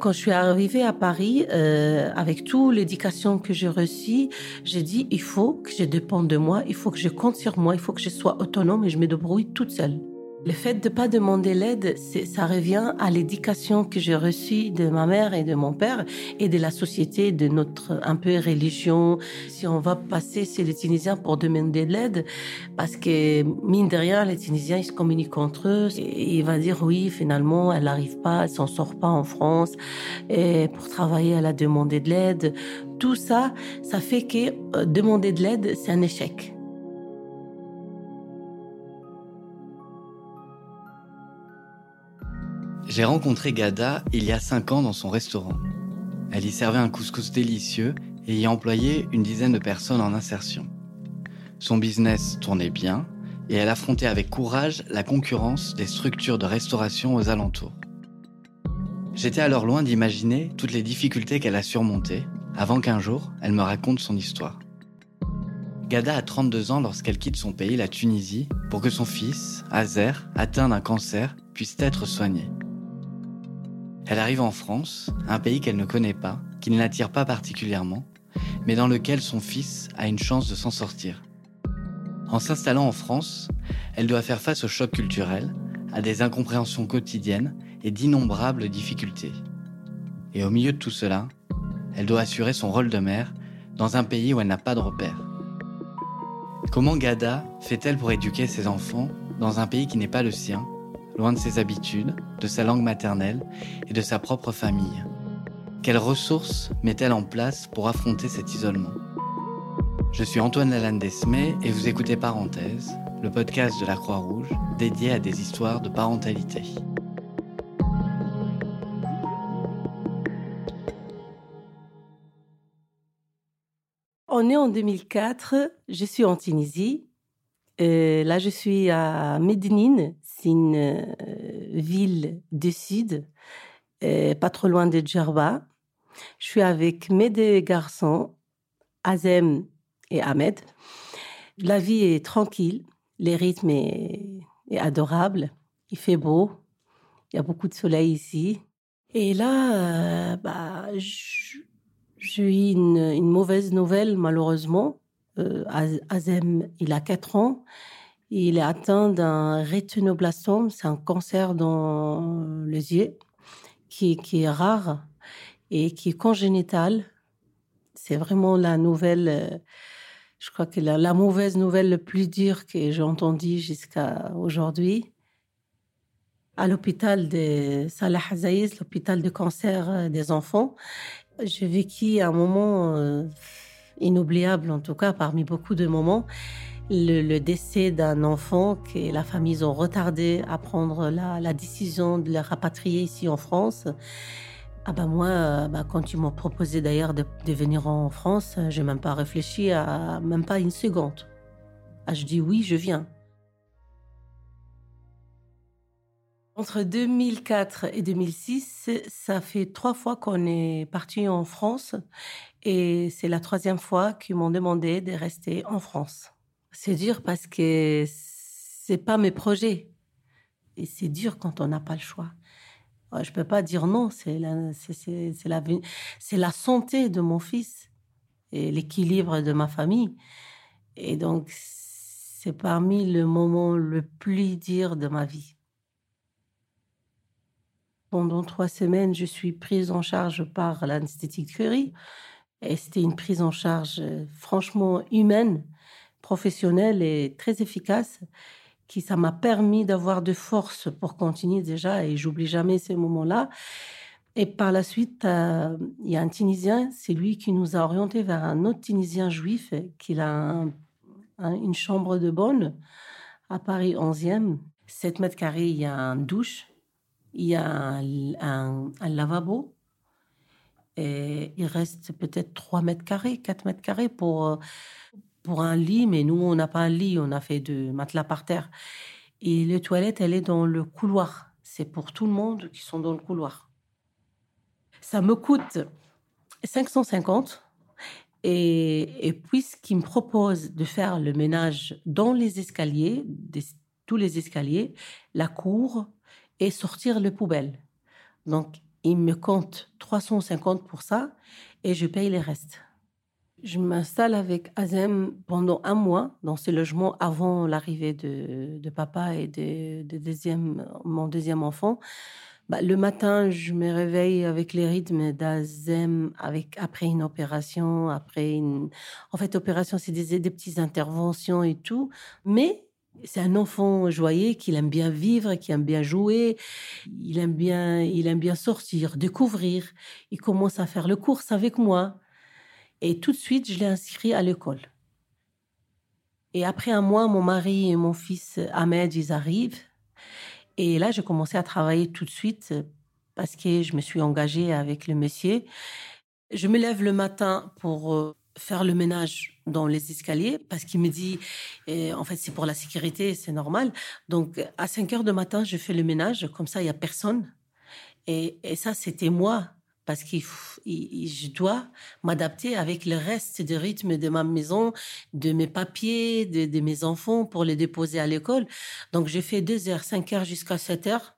Quand je suis arrivée à Paris, euh, avec toute l'éducation que j'ai reçue, j'ai dit il faut que je dépende de moi, il faut que je compte sur moi, il faut que je sois autonome et je me débrouille toute seule. Le fait de ne pas demander l'aide, ça revient à l'éducation que j'ai reçue de ma mère et de mon père et de la société, de notre un peu religion. Si on va passer chez les Tunisiens pour demander de l'aide, parce que mine de rien, les Tunisiens, ils se communiquent entre eux. Et il va dire oui, finalement, elle n'arrive pas, elle s'en sort pas en France. Et pour travailler, elle a demandé de l'aide. Tout ça, ça fait que euh, demander de l'aide, c'est un échec. J'ai rencontré Gada il y a 5 ans dans son restaurant. Elle y servait un couscous délicieux et y employait une dizaine de personnes en insertion. Son business tournait bien et elle affrontait avec courage la concurrence des structures de restauration aux alentours. J'étais alors loin d'imaginer toutes les difficultés qu'elle a surmontées avant qu'un jour elle me raconte son histoire. Gada a 32 ans lorsqu'elle quitte son pays, la Tunisie, pour que son fils, Azer, atteint d'un cancer, puisse être soigné. Elle arrive en France, un pays qu'elle ne connaît pas, qui ne l'attire pas particulièrement, mais dans lequel son fils a une chance de s'en sortir. En s'installant en France, elle doit faire face au choc culturel, à des incompréhensions quotidiennes et d'innombrables difficultés. Et au milieu de tout cela, elle doit assurer son rôle de mère dans un pays où elle n'a pas de repères. Comment Gada fait-elle pour éduquer ses enfants dans un pays qui n'est pas le sien loin de ses habitudes, de sa langue maternelle et de sa propre famille. Quelles ressources met-elle en place pour affronter cet isolement? Je suis Antoine Lalanne Desmé et vous écoutez Parenthèse, le podcast de la Croix-Rouge dédié à des histoires de parentalité. On est en 2004, je suis en Tunisie. Et là, je suis à Médinine, c'est une euh, ville du sud, euh, pas trop loin de Djerba. Je suis avec mes deux garçons, Azem et Ahmed. La vie est tranquille, le rythme est, adorable, il fait beau, il y a beaucoup de soleil ici. Et là, euh, bah, j'ai eu une, mauvaise nouvelle, malheureusement. Azem, il a 4 ans il est atteint d'un rétinoblastome, c'est un cancer dans les yeux qui, est rare et qui est congénital. C'est vraiment la nouvelle, euh, je crois que la, mauvaise nouvelle le plus dure que j'ai entendue jusqu'à aujourd'hui. À l'hôpital de Salah Azaïs, l'hôpital de cancer euh, des enfants, j'ai vécu un moment euh, inoubliable, en tout cas parmi beaucoup de moments le, décès d'un enfant que la famille ont retardé à prendre la, décision de le rapatrier ici en France. Ah bah moi, bah quand ils m'ont proposé d'ailleurs de, venir en France, j'ai même pas réfléchi à même pas une seconde. Ah, je dis oui, je viens. Entre 2004 et 2006, ça fait trois fois qu'on est parti en France et c'est la troisième fois qu'ils m'ont demandé de rester en France. C'est dur parce que c'est pas mes projets. Et c'est dur quand on n'a pas le choix. Je peux pas dire non, c'est la, la santé de mon fils et l'équilibre de ma famille. Et donc, c'est parmi le moment le plus dur de ma vie. Pendant trois semaines, je suis prise en charge par l'anesthétique Curie. Et c'était une prise en charge euh, franchement humaine professionnelle et très efficace qui ça m'a permis d'avoir de force pour continuer déjà et j'oublie jamais ces moments-là. Et par la suite, euh, il y a un Tunisien, c'est lui qui nous a orientés vers un autre Tunisien juif qui a une chambre de bonne à Paris 11e, 7 mètres carrés, il y a une douche, il y a un, lavabo, et il reste peut-être 3 mètres carrés, 4 mètres carrés pour pour un lit, mais nous, on n'a pas un lit, on a fait de matelas par terre. Et les toilettes, elle est dans le couloir. C'est pour tout le monde qui sont dans le couloir. Ça me coûte 550. Et, et puisqu'il me propose de faire le ménage dans les escaliers, tous les escaliers, la cour et sortir les poubelles. Donc, il me compte 350 pour ça et je paye les restes. Je m'installe avec Azem pendant un mois dans ce logement avant l'arrivée de, papa et de, mon deuxième enfant. Bah, le matin, je me réveille avec les rythmes d'Azem, avec après une opération, après une. En fait, opération, c'est des petites interventions et tout. Mais c'est un enfant joyeux qui aime bien vivre, qui aime bien jouer, il aime bien, il aime bien sortir, découvrir. Il commence à faire le course avec moi. Et tout de suite, je l'ai inscrit à l'école. Et après un mois, mon mari et mon fils Ahmed, ils arrivent. Et là, j'ai commencé à travailler tout de suite parce que je me suis engagée avec le monsieur. Je me lève le matin pour euh, faire le ménage dans les escaliers parce qu'il me dit, eh, en fait, c'est pour la sécurité, c'est normal. Donc, à 5 heures du matin, je fais le ménage, comme ça, il y a personne. Et, et ça, c'était moi, parce que je dois m'adapter avec le reste du rythme de ma maison, de mes papiers, de, de mes enfants pour les déposer à l'école. Donc, je fais 2 heures, 5 heures jusqu'à 7 heures.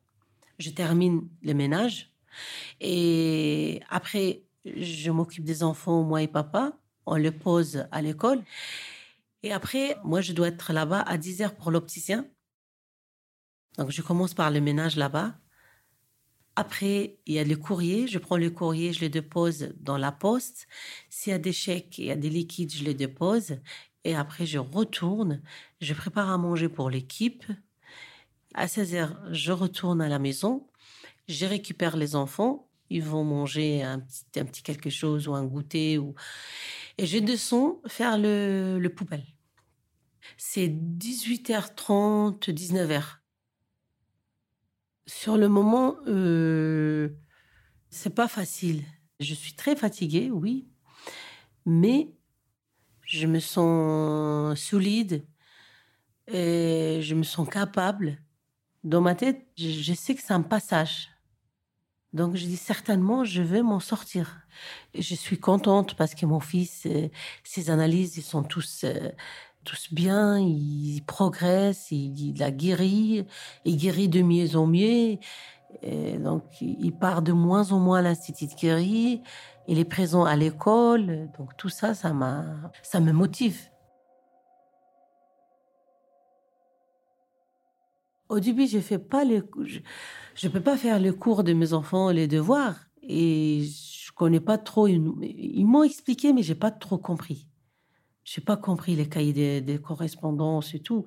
Je termine le ménage. Et après, je m'occupe des enfants, moi et papa on le pose à l'école. Et après, moi, je dois être là-bas à 10 heures pour l'opticien. Donc, je commence par le ménage là-bas. Après, il y a le courrier. Je prends le courrier, je le dépose dans la poste. S'il y a des chèques, il y a des liquides, je les dépose. Et après, je retourne. Je prépare à manger pour l'équipe. À 16 heures, je retourne à la maison. Je récupère les enfants. Ils vont manger un petit, quelque chose ou un goûter. Et je descends faire le, le poubelle. C'est 18h30, 19h. Sur le moment, euh, c'est pas facile. Je suis très fatiguée, oui, mais je me sens solide et je me sens capable. Dans ma tête, je sais que c'est un passage. Donc je dis certainement, je vais m'en sortir. Je suis contente parce que mon fils, euh, ses analyses, ils sont tous euh, tous bien, il progresse, il, a guéri, il guérit de mieux en mieux. Et donc il part de moins en moins à l'institut de guéri, il est présent à l'école. Donc tout ça, ça m'a, ça me motive. Au début, je fais pas les, je ne peux pas faire le cours de mes enfants, les devoirs. Et je connais pas trop. Ils m'ont expliqué, mais j'ai pas trop compris. J'ai pas compris les cahiers de, correspondance et tout.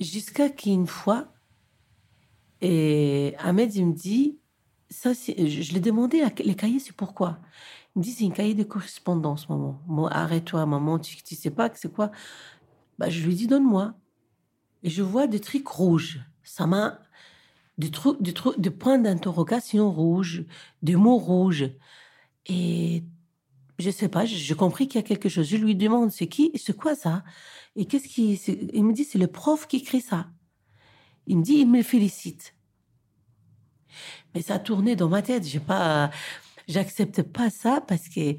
Jusqu'à qu'une fois, et Ahmed, il me dit, ça, je l'ai demandé, les cahiers, c'est pourquoi? Il me dit, c'est un cahier de correspondance, maman. Arrête-toi, maman, tu, ne sais pas que c'est quoi? Bah, Je lui dis, donne-moi. Et je vois des trucs rouges. Ça m'a de, points d'interrogation rouges, de mots rouges. Et je sais pas, j'ai compris qu'il y a quelque chose. Je lui demande, c'est qui, c'est quoi ça? Et qu'est-ce qui, il me dit, c'est le prof qui écrit ça. Il me dit, il me félicite. Mais ça a tourné dans ma tête. J'ai pas, pas ça parce que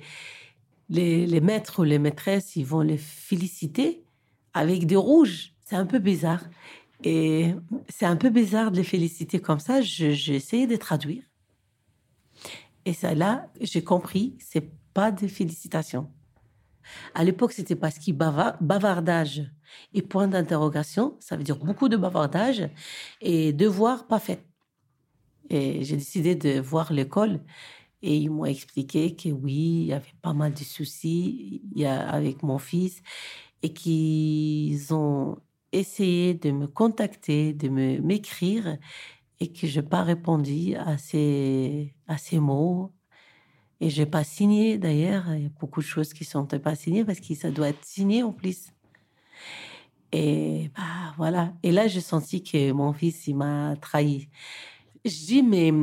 les, les maîtres ou les maîtresses, ils vont les féliciter avec des rouges. C'est un peu bizarre. Et c'est un peu bizarre de les féliciter comme ça. J'ai essayé de traduire. Et ça, là, j'ai compris, c'est pas des félicitations. À l'époque, c'était parce qu'il bavardage et point d'interrogation, ça veut dire beaucoup de bavardage et devoir pas fait. Et j'ai décidé de voir l'école et ils m'ont expliqué que oui, il y avait pas mal de soucis avec mon fils et qu'ils ont essayé de me contacter, de me m'écrire et que je n'ai pas répondu à ces, à ces mots. Et je n'ai pas signé d'ailleurs. Il y a beaucoup de choses qui ne sont pas signées parce que ça doit être signé en plus. Et bah, voilà. Et là, j'ai senti que mon fils, il m'a trahi. Je dis, mais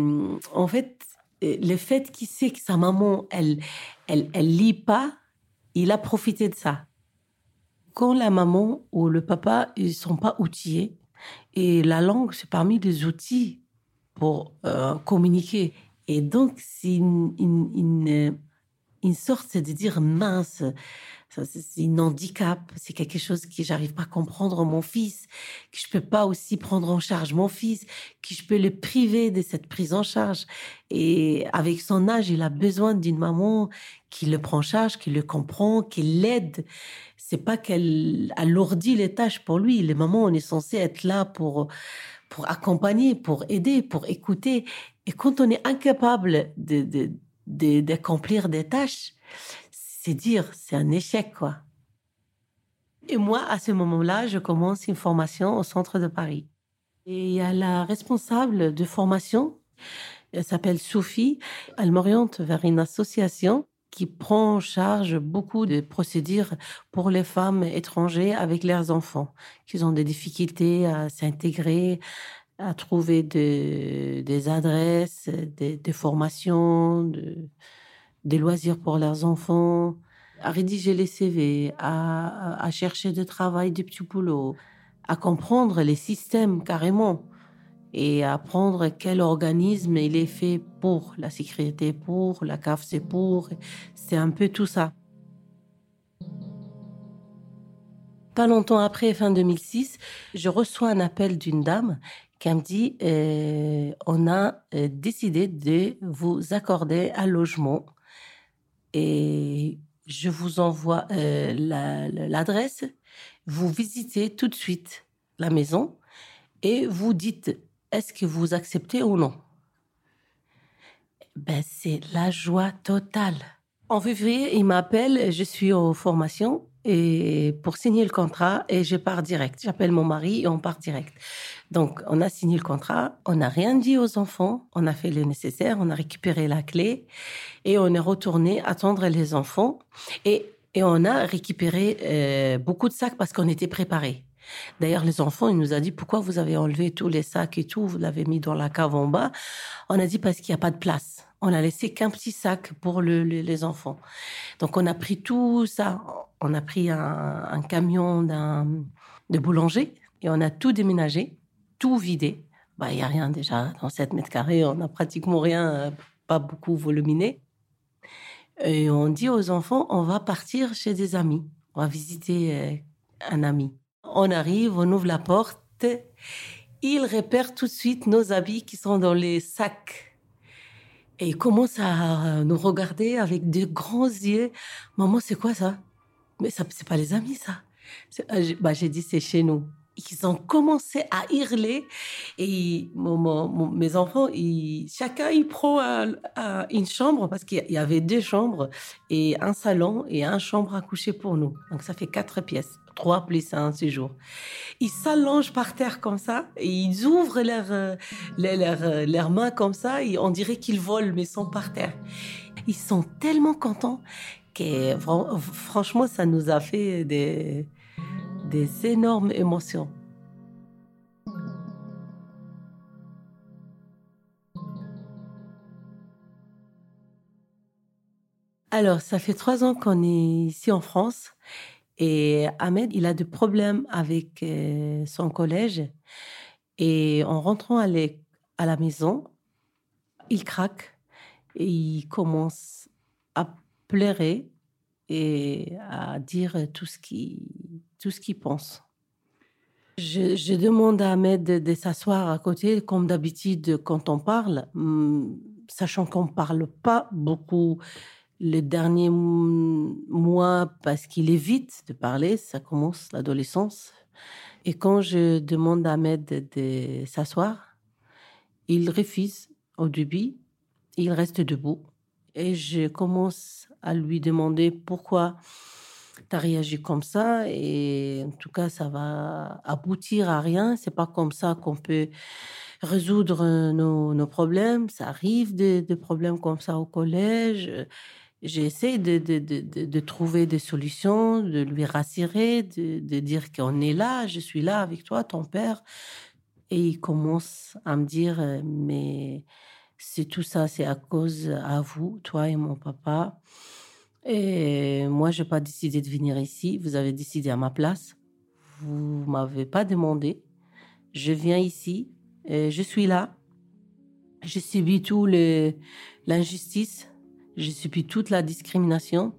en fait, le fait qu'il sait que sa maman, elle, elle, elle lit pas, il a profité de ça quand la maman ou le papa ils sont pas outillés et la langue c'est parmi les outils pour euh, communiquer. Et donc c'est une, une, une, sorte de dire mince c'est un handicap, c'est quelque chose que j'arrive pas à comprendre mon fils, que je peux pas aussi prendre en charge mon fils, que je peux le priver de cette prise en charge. Et avec son âge, il a besoin d'une maman qui le prend en charge, qui le comprend, qui l'aide. C'est pas qu'elle alourdit les tâches pour lui. Les mamans, on est censé être là pour pour accompagner, pour aider, pour écouter. Et quand on est incapable de d'accomplir des tâches, c'est dire, c'est un échec, quoi. Et moi, à ce moment-là, je commence une formation au centre de Paris. Et il y a la responsable de formation, elle s'appelle Sophie, elle m'oriente vers une association qui prend en charge beaucoup de procédures pour les femmes étrangères avec leurs enfants, qui ont des difficultés à s'intégrer, à trouver des adresses, des, des formations, de, des loisirs pour leurs enfants, à rédiger les CV, à, chercher du travail, du petits boulots, à comprendre les systèmes carrément et à apprendre quel organisme il est fait pour la sécurité, pour la CAF, c'est pour. C'est un peu tout ça. Pas longtemps après, fin 2006, je reçois un appel d'une dame qui me dit euh, on a euh, décidé de vous accorder un logement et je vous envoie euh, l'adresse. Vous visitez tout de suite la maison et vous dites est-ce que vous acceptez ou non? Ben, c'est la joie totale. En février, il m'appelle, je suis en formation et pour signer le contrat et je pars direct. J'appelle mon mari et on part direct. Donc, on a signé le contrat, on n'a rien dit aux enfants, on a fait le nécessaire, on a récupéré la clé et on est retourné attendre les enfants et, et on a récupéré euh, beaucoup de sacs parce qu'on était préparés. D'ailleurs, les enfants, ils nous a dit pourquoi vous avez enlevé tous les sacs et tout, vous l'avez mis dans la cave en bas? On a dit parce qu'il n'y a pas de place. On a laissé qu'un petit sac pour les enfants. Donc, on a pris tout ça. On a pris un, camion d'un, de boulanger et on a tout déménagé, tout vidé. Bah, il y a rien déjà dans 7 mètres carrés. On a pratiquement rien, euh, pas beaucoup voluminé. Et on dit aux enfants, on va partir chez des amis. On va visiter euh, un ami. On arrive, on ouvre la porte. Il repère tout de suite nos habits qui sont dans les sacs. Et il commence à nous regarder avec de grands yeux. Maman, c'est quoi ça? Mais ça, c'est pas les amis, ça. Euh, bah, j'ai dit, c'est chez nous ils ont commencé à hurler et mes enfants, chacun il prend une chambre parce qu'il y avait deux chambres et un salon et un chambre à coucher pour nous. Donc ça fait quatre pièces, trois plus un séjour. Ils s'allongent par terre comme ça et ils ouvrent leurs leurs leurs mains comme ça et on dirait qu'ils volent mais sont par terre. Ils sont tellement contents franchement ça nous a fait des des énormes émotions. Alors, ça fait trois ans qu'on est ici en France et Ahmed, il a des problèmes avec euh, son collège et en rentrant à, la maison, il craque et il commence pleurer et à dire tout ce qu'il pense. Je, demande à Ahmed de, s'asseoir à côté, comme d'habitude quand on parle, hum, sachant qu'on ne parle pas beaucoup les derniers mois parce qu'il évite de parler, ça commence l'adolescence. Et quand je demande à Ahmed de s'asseoir, il refuse au début, il reste debout. Et je commence à lui demander pourquoi tu as réagi comme ça. Et en tout cas, ça va aboutir à rien. C'est pas comme ça qu'on peut résoudre nos, problèmes. Ça arrive des, problèmes comme ça au collège. J'essaie de, de, de, de, trouver des solutions, de lui rassurer, de, de dire qu'on est là, je suis là avec toi, ton père. Et il commence à me dire, mais c'est tout ça, c'est à cause à vous, toi et mon papa. Et moi, je n'ai pas décidé de venir ici. Vous avez décidé à ma place. Vous m'avez pas demandé. Je viens ici. Et je suis là. Je subis tout l'injustice. Je subis toute la discrimination.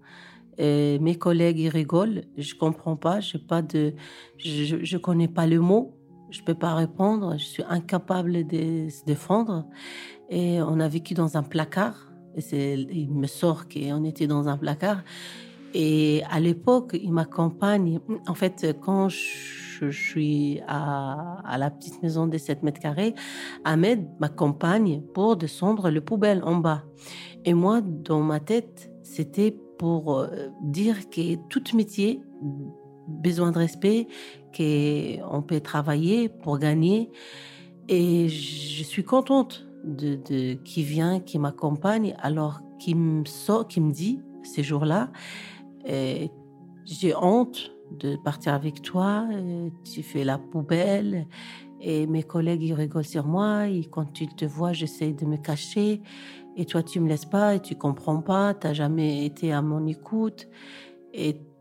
Et mes collègues, rigolent. Je comprends pas. Pas de, je, je connais pas le mot. Je peux pas répondre. Je suis incapable de se défendre. Et on a vécu dans un placard. Et il me sort qu'on était dans un placard. Et à l'époque, il m'accompagne. En fait, quand je, suis à, la petite maison de 7 mètres carrés, Ahmed m'accompagne pour descendre le poubelle en bas. Et moi, dans ma tête, c'était pour euh, dire que tout métier, besoin de respect, qu'on peut travailler pour gagner. Et je suis contente de, qui vient, qui m'accompagne, alors qui me dit ces jours-là, j'ai honte de partir avec toi, tu fais la poubelle. Et mes collègues, ils rigolent sur moi. Et quand ils te voient, j'essaie de me cacher. Et toi, tu me laisses pas et tu comprends pas. Tu n'as jamais été à mon écoute.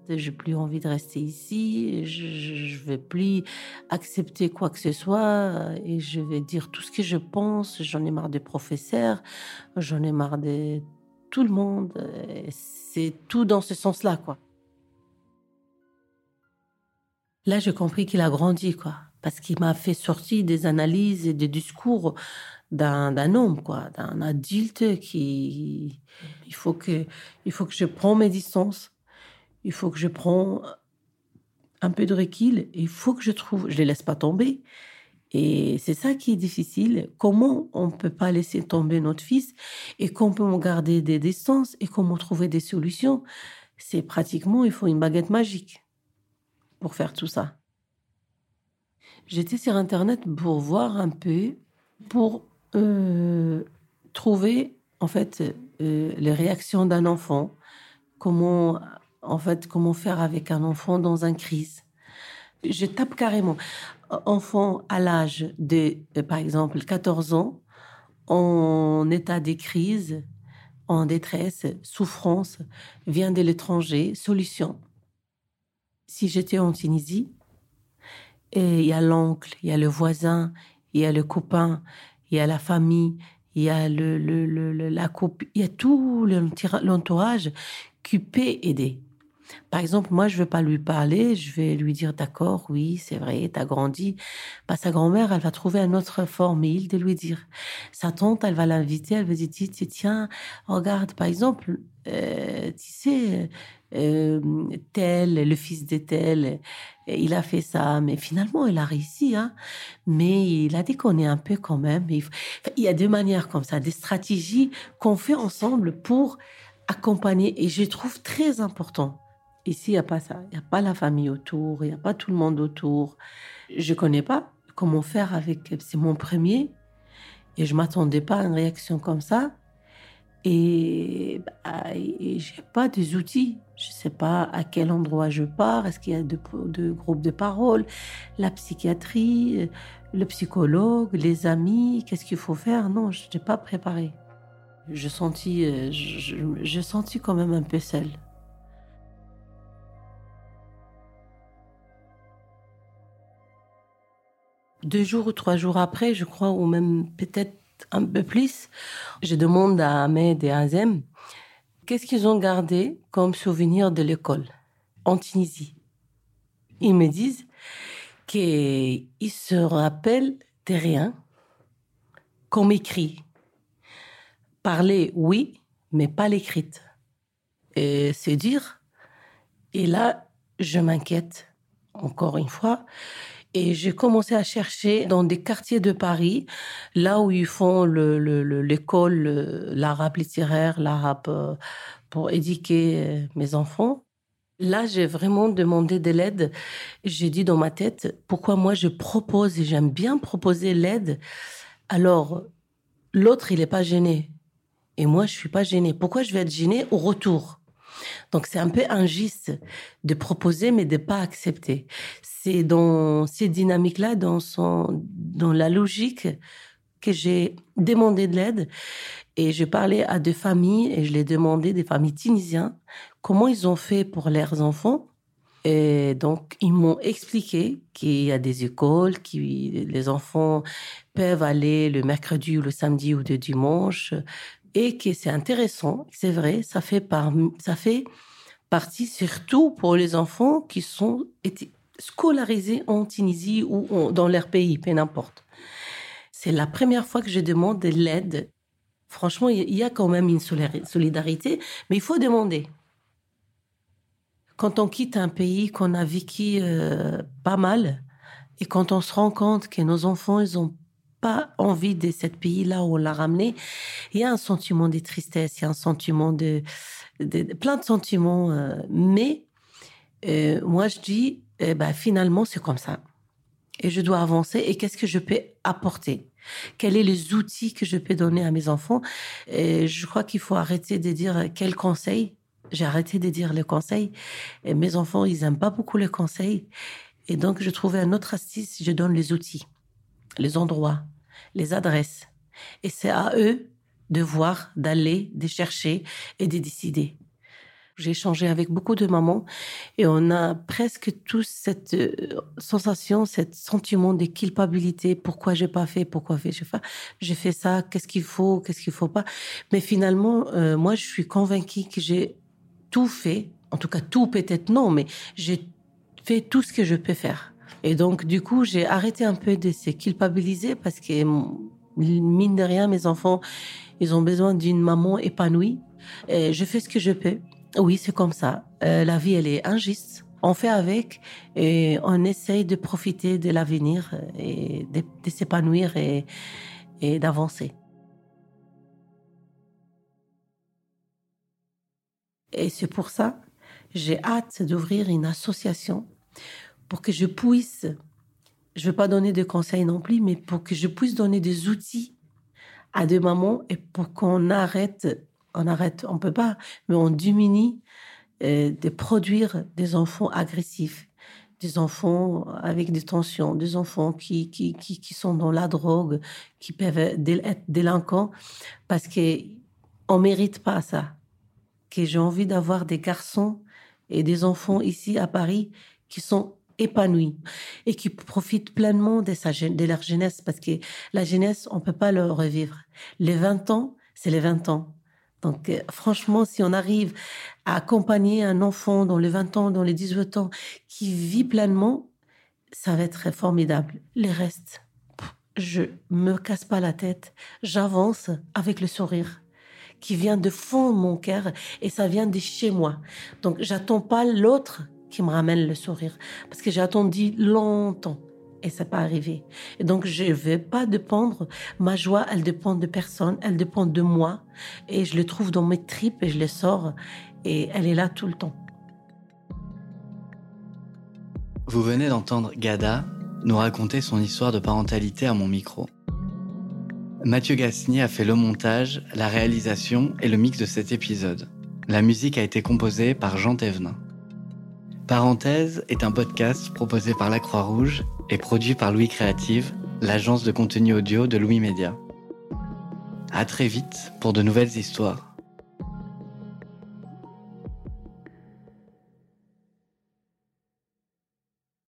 J'ai plus envie de rester ici. Je, ne vais plus accepter quoi que ce soit. Et je vais dire tout ce que je pense. J'en ai marre des professeurs. J'en ai marre de tout le monde. C'est tout dans ce sens-là, quoi. Là, j'ai compris qu'il a grandi, quoi. Parce qu'il m'a fait sortir des analyses et des discours d'un homme, quoi, d'un adulte qui. Il faut que, il faut que je prends mes distances. Il faut que je prends un peu de recul. Il faut que je trouve. Je les laisse pas tomber. Et c'est ça qui est difficile. Comment on ne peut pas laisser tomber notre fils et qu'on peut garder des distances et comment trouver des solutions? C'est pratiquement, il faut une baguette magique pour faire tout ça. J'étais sur Internet pour voir un peu, pour euh, trouver en fait euh, les réactions d'un enfant, comment en fait comment faire avec un enfant dans une crise. Je tape carrément enfant à l'âge de, euh, par exemple, 14 ans, en état de crise, en détresse, souffrance, vient de l'étranger, solution. Si j'étais en Tunisie, il y a l'oncle, il y a le voisin, il y a le copain, il y a la famille, il y a le, le, la coupe, il y a tout l'entourage qui peut aider. Par exemple, moi, je veux pas lui parler, je vais lui dire d'accord, oui, c'est vrai, tu as grandi. Bah, sa grand-mère, elle va trouver un autre formule de lui dire. Sa tante, elle va l'inviter, elle va dire, tiens, regarde, par exemple, euh, tu sais, euh, tel, le fils de tel, il a fait ça, mais finalement, il a réussi, hein. Mais il a déconné un peu quand même. Il, il y a deux manières comme ça, des stratégies qu'on fait ensemble pour accompagner, et je trouve très important Ici, il n'y a pas ça. Il n'y a pas la famille autour, il n'y a pas tout le monde autour. Je ne connais pas comment faire avec. C'est mon premier. Et je ne m'attendais pas à une réaction comme ça. Et, bah, je n'ai pas des outils. Je ne sais pas à quel endroit je pars. Est-ce qu'il y a de, groupes de parole? La psychiatrie, le psychologue, les amis Qu'est-ce qu'il faut faire? Non, je n'ai pas préparé. Je sentis, euh, je, je sentis quand même un peu seule. Deux jours ou trois jours après, je crois, ou même peut-être un peu plus, je demande à Ahmed et à Azem qu'est-ce qu'ils ont gardé comme souvenir de l'école en Tunisie? Ils me disent qu'ils se rappellent de rien, comme écrit. Parler, oui, mais pas l'écrite. Et c'est dire. Et là, je m'inquiète, encore une fois. Et j'ai commencé à chercher dans des quartiers de Paris, là où ils font l'école, le, l'arabe littéraire, l'arabe euh, pour éduquer euh, mes enfants. Là, j'ai vraiment demandé de l'aide. J'ai dit dans ma tête, pourquoi moi je propose et j'aime bien proposer l'aide? Alors, l'autre, il n'est pas gêné. Et moi, je suis pas gênée. Pourquoi je vais être gênée au retour? Donc c'est un peu injuste de proposer mais de pas accepter. C'est dans ces dynamiques-là, dans son, dans la logique que j'ai demandé de l'aide et je parlais à des familles et je les demandais des familles tunisiennes comment ils ont fait pour leurs enfants et donc, ils m'ont expliqué qu'il y a des écoles, que les enfants peuvent aller le mercredi ou le samedi ou le dimanche, et que c'est intéressant, c'est vrai, ça fait, par, ça fait partie surtout pour les enfants qui sont scolarisés en Tunisie ou dans leur pays, peu n'importe. C'est la première fois que je demande de l'aide. Franchement, il y a quand même une solidarité, mais il faut demander. Quand on quitte un pays qu'on a vécu euh, pas mal, et quand on se rend compte que nos enfants, ils ont pas envie de ce pays-là où on l'a ramené, il y a un sentiment de tristesse, il y a un sentiment de, plein de sentiments. Euh, mais euh, moi, je dis, eh finalement, c'est comme ça. Et je dois avancer. Et qu'est-ce que je peux apporter? Quels sont les outils que je peux donner à mes enfants? Et Je crois qu'il faut arrêter de dire quels conseils. J'ai arrêté de dire les conseils. Et mes enfants, ils n'aiment pas beaucoup les conseils. Et donc, je trouvais un autre astuce, je donne les outils, les endroits, les adresses. Et c'est à eux de voir, d'aller, de chercher et de décider. J'ai échangé avec beaucoup de mamans et on a presque tous cette euh, sensation, cet sentiment de culpabilité. Pourquoi j'ai pas fait? Pourquoi j'ai fait J'ai fait ça. Qu'est-ce qu'il faut? Qu'est-ce qu'il faut pas? Mais finalement, euh, moi, je suis convaincue que j'ai tout fait. En tout cas, tout peut-être non, mais j'ai fait tout ce que je peux faire. Et donc, du coup, j'ai arrêté un peu de se culpabiliser parce que, mine de rien, mes enfants, ils ont besoin d'une maman épanouie. Je fais ce que je peux. Oui, c'est comme ça. Euh, la vie, elle est injuste. On fait avec et on essaye de profiter de l'avenir et de, s'épanouir et, et d'avancer. Et c'est pour ça, j'ai hâte d'ouvrir une association pour que je puisse, je ne veux pas donner de conseils non plus, mais pour que je puisse donner des outils à des mamans et pour qu'on arrête, on arrête, on peut pas, mais on diminue euh, de produire des enfants agressifs, des enfants avec des tensions, des enfants qui, qui, qui, sont dans la drogue, qui peuvent être délinquants, parce qu'on ne mérite pas ça. Que j'ai envie d'avoir des garçons et des enfants ici à Paris qui sont épanouis et qui profitent pleinement de, sa, de leur jeunesse parce que la jeunesse, on peut pas le revivre. Les 20 ans, c'est les 20 ans. Donc, euh, franchement, si on arrive à accompagner un enfant dans les 20 ans, dans les 18 ans, qui vit pleinement, ça va être formidable. Les restes, je me casse pas la tête. J'avance avec le sourire qui vient de fond mon cœur et ça vient de chez moi. Donc, j'attends pas l'autre qui me ramène le sourire. Parce que j'ai attendu longtemps et c'est pas arrivé. Et donc, je ne vais pas dépendre. Ma joie, elle dépend de personne, elle dépend de moi. Et je le trouve dans mes tripes et je les sors. Et elle est là tout le temps. Vous venez d'entendre Gada nous raconter son histoire de parentalité à mon micro. Mathieu Gasnier a fait le montage, la réalisation et le mix de cet épisode. La musique a été composée par Jean Thévenin. Parenthèse est un podcast proposé par la Croix-Rouge et produit par Louis Créative, l'agence de contenu audio de Louis Média. À très vite pour de nouvelles histoires.